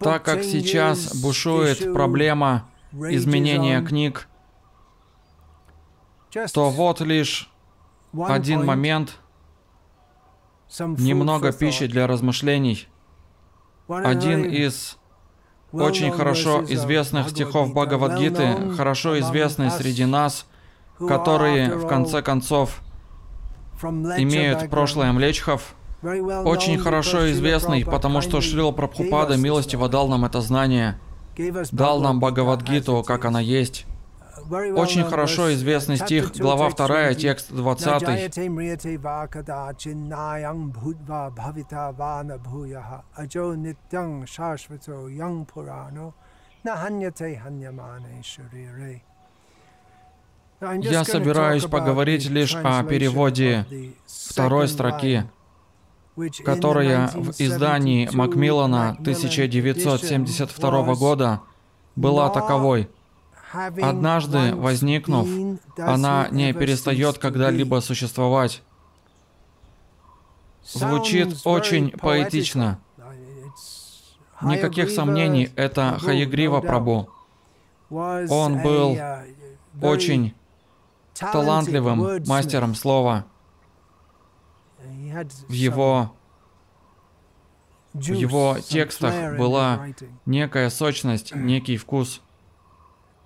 Так как сейчас бушует проблема изменения книг, то вот лишь один момент, немного пищи для размышлений. Один из очень хорошо известных стихов Бхагавадгиты, хорошо известный среди нас, которые, в конце концов, имеют прошлое млечхов, очень хорошо известный, потому что Шрила Прабхупада милостиво дал нам это знание, дал нам Бхагавадгиту, как она есть. Очень хорошо известный стих, глава 2, текст 20. Я собираюсь поговорить лишь о переводе второй строки, которая в издании Макмиллана 1972 года была таковой. Однажды возникнув, она не перестает когда-либо существовать. Звучит очень поэтично. Никаких сомнений, это Хаягрива Прабу. Он был очень талантливым мастером слова. В его, в его текстах была некая сочность, некий вкус.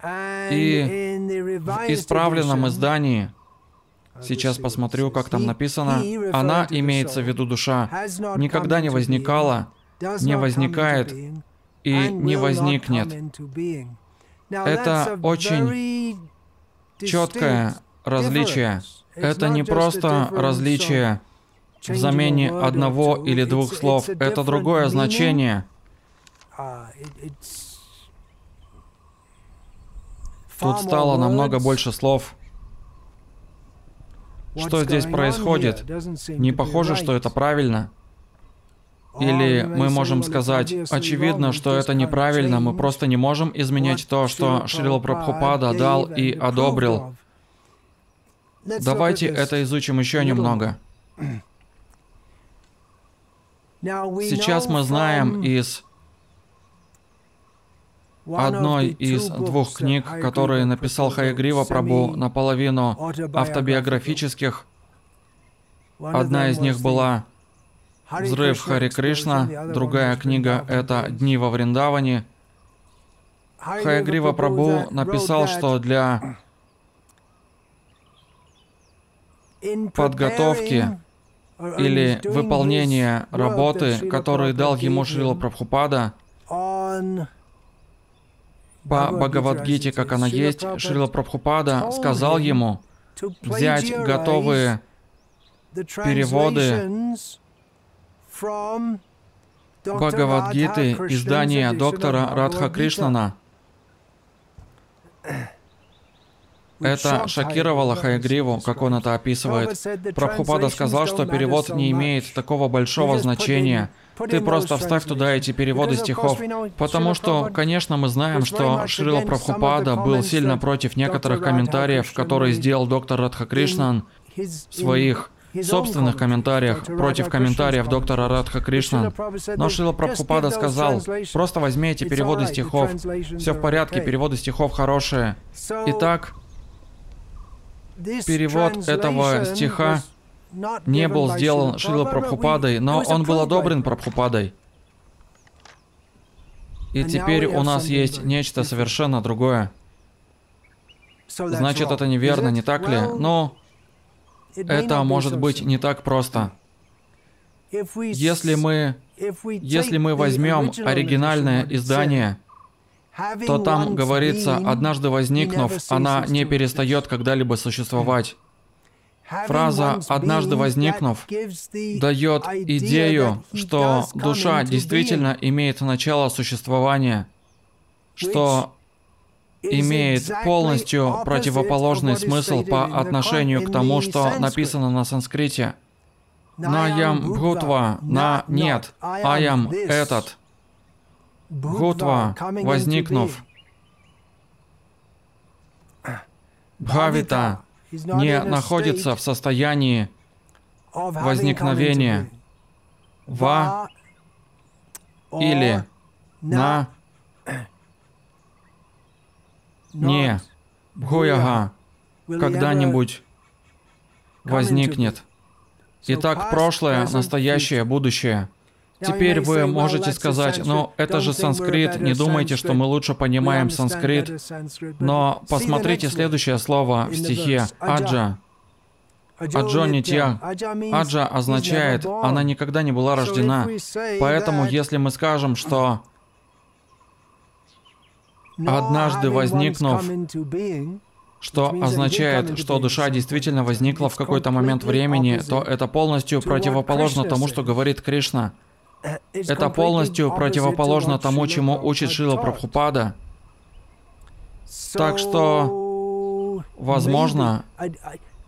И в исправленном издании, сейчас посмотрю, как там написано, она, имеется в виду душа, никогда не возникала, не возникает и не возникнет. Это очень четкое различие. Это не просто различие в замене одного или двух слов. Это другое значение. Тут стало намного больше слов. Что здесь происходит? Не похоже, что это правильно. Или мы можем сказать, очевидно, что это неправильно, мы просто не можем изменять то, что Шрила Прабхупада дал и одобрил. Давайте это изучим еще немного. Сейчас мы знаем из одной из двух книг, которые написал Хаягрива Прабу, наполовину автобиографических. Одна из них была «Взрыв Хари Кришна», другая книга — это «Дни во Вриндаване». Хаягрива Прабу написал, что для подготовки или выполнения работы, которую дал ему Шрила Прабхупада, по Бхагавадгите, как она есть, Шрила Прабхупада сказал ему взять готовые переводы Бхагавадгиты издания доктора Радха Кришнана. Это шокировало Хайгриву, как он это описывает. Прабхупада сказал, что перевод не имеет такого большого значения. Ты просто вставь туда эти переводы стихов. Потому что, конечно, мы знаем, что Шрила Прабхупада был сильно против некоторых комментариев, которые сделал доктор Радха Кришнан в своих собственных комментариях против комментариев доктора Радха Кришнан. Но Шрила Прабхупада сказал, просто возьми эти переводы стихов. Все в порядке, переводы стихов хорошие. Итак, перевод этого стиха не был сделан Шрила Прабхупадой, но он был одобрен Прабхупадой. И теперь у нас есть нечто совершенно другое. Значит, это неверно, не так ли? Но это может быть не так просто. Если мы, если мы возьмем оригинальное издание, то там говорится, однажды возникнув, она не перестает когда-либо существовать. Фраза «однажды возникнув» дает идею, что душа действительно имеет начало существования, что имеет полностью противоположный смысл по отношению к тому, что написано на санскрите. Наям Бхутва, на нет, аям этот. Бхутва, возникнув. Бхавита не находится в состоянии возникновения. Ва или на не Бхуяга когда-нибудь возникнет. Итак, прошлое, настоящее, будущее. Теперь вы можете сказать, ну, это же санскрит, не думайте, что мы лучше понимаем санскрит. Но посмотрите следующее слово в стихе «аджа». Аджо Нитья. Аджа означает, она никогда не была рождена. Поэтому, если мы скажем, что однажды возникнув, что означает, что душа действительно возникла в какой-то момент времени, то это полностью противоположно тому, что говорит Кришна. Это полностью противоположно тому, чему учит Шила Прабхупада. Так что, возможно,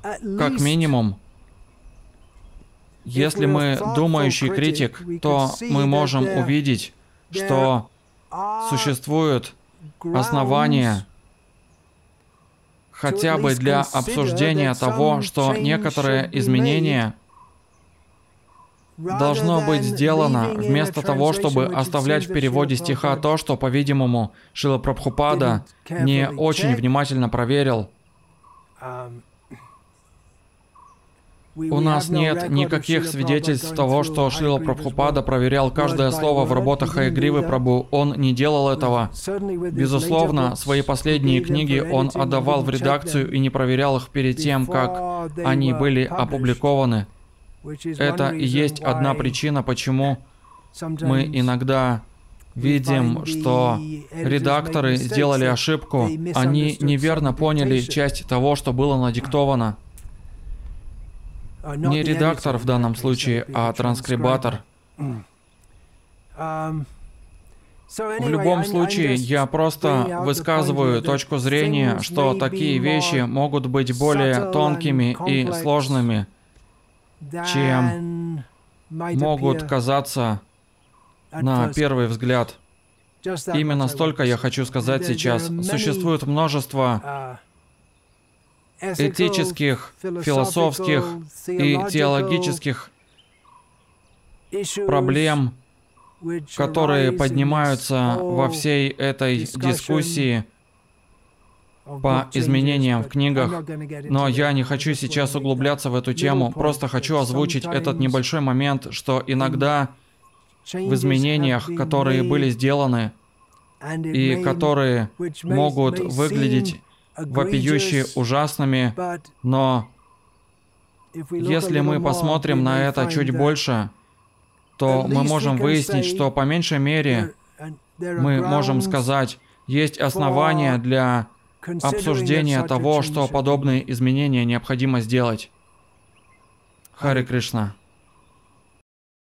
как минимум, если мы думающий критик, то мы можем увидеть, что существуют основания хотя бы для обсуждения того, что некоторые изменения должно быть сделано вместо того, чтобы оставлять в переводе стиха то, что, по-видимому, Шила Прабхупада не очень внимательно проверил. Um, У нас нет никаких свидетельств того, что Шила Прабхупада проверял каждое слово в работах Хайгривы Прабу. Он не делал этого. Безусловно, свои последние книги он отдавал в редакцию и не проверял их перед тем, как они были опубликованы. Это и есть одна причина, почему мы иногда видим, что редакторы сделали ошибку. Они неверно поняли часть того, что было надиктовано. Не редактор в данном случае, а транскрибатор. В любом случае, я просто высказываю точку зрения, что такие вещи могут быть более тонкими и сложными, чем могут казаться на первый взгляд. Именно столько я хочу сказать сейчас. Существует множество этических, философских и теологических проблем, которые поднимаются во всей этой дискуссии по изменениям в книгах, но я не хочу сейчас углубляться в эту тему, просто хочу озвучить этот небольшой момент, что иногда в изменениях, которые были сделаны и которые могут выглядеть вопиющие ужасными, но если мы посмотрим на это чуть больше, то мы можем выяснить, что по меньшей мере мы можем сказать, есть основания для обсуждения того, что подобные изменения необходимо сделать. Хари Кришна.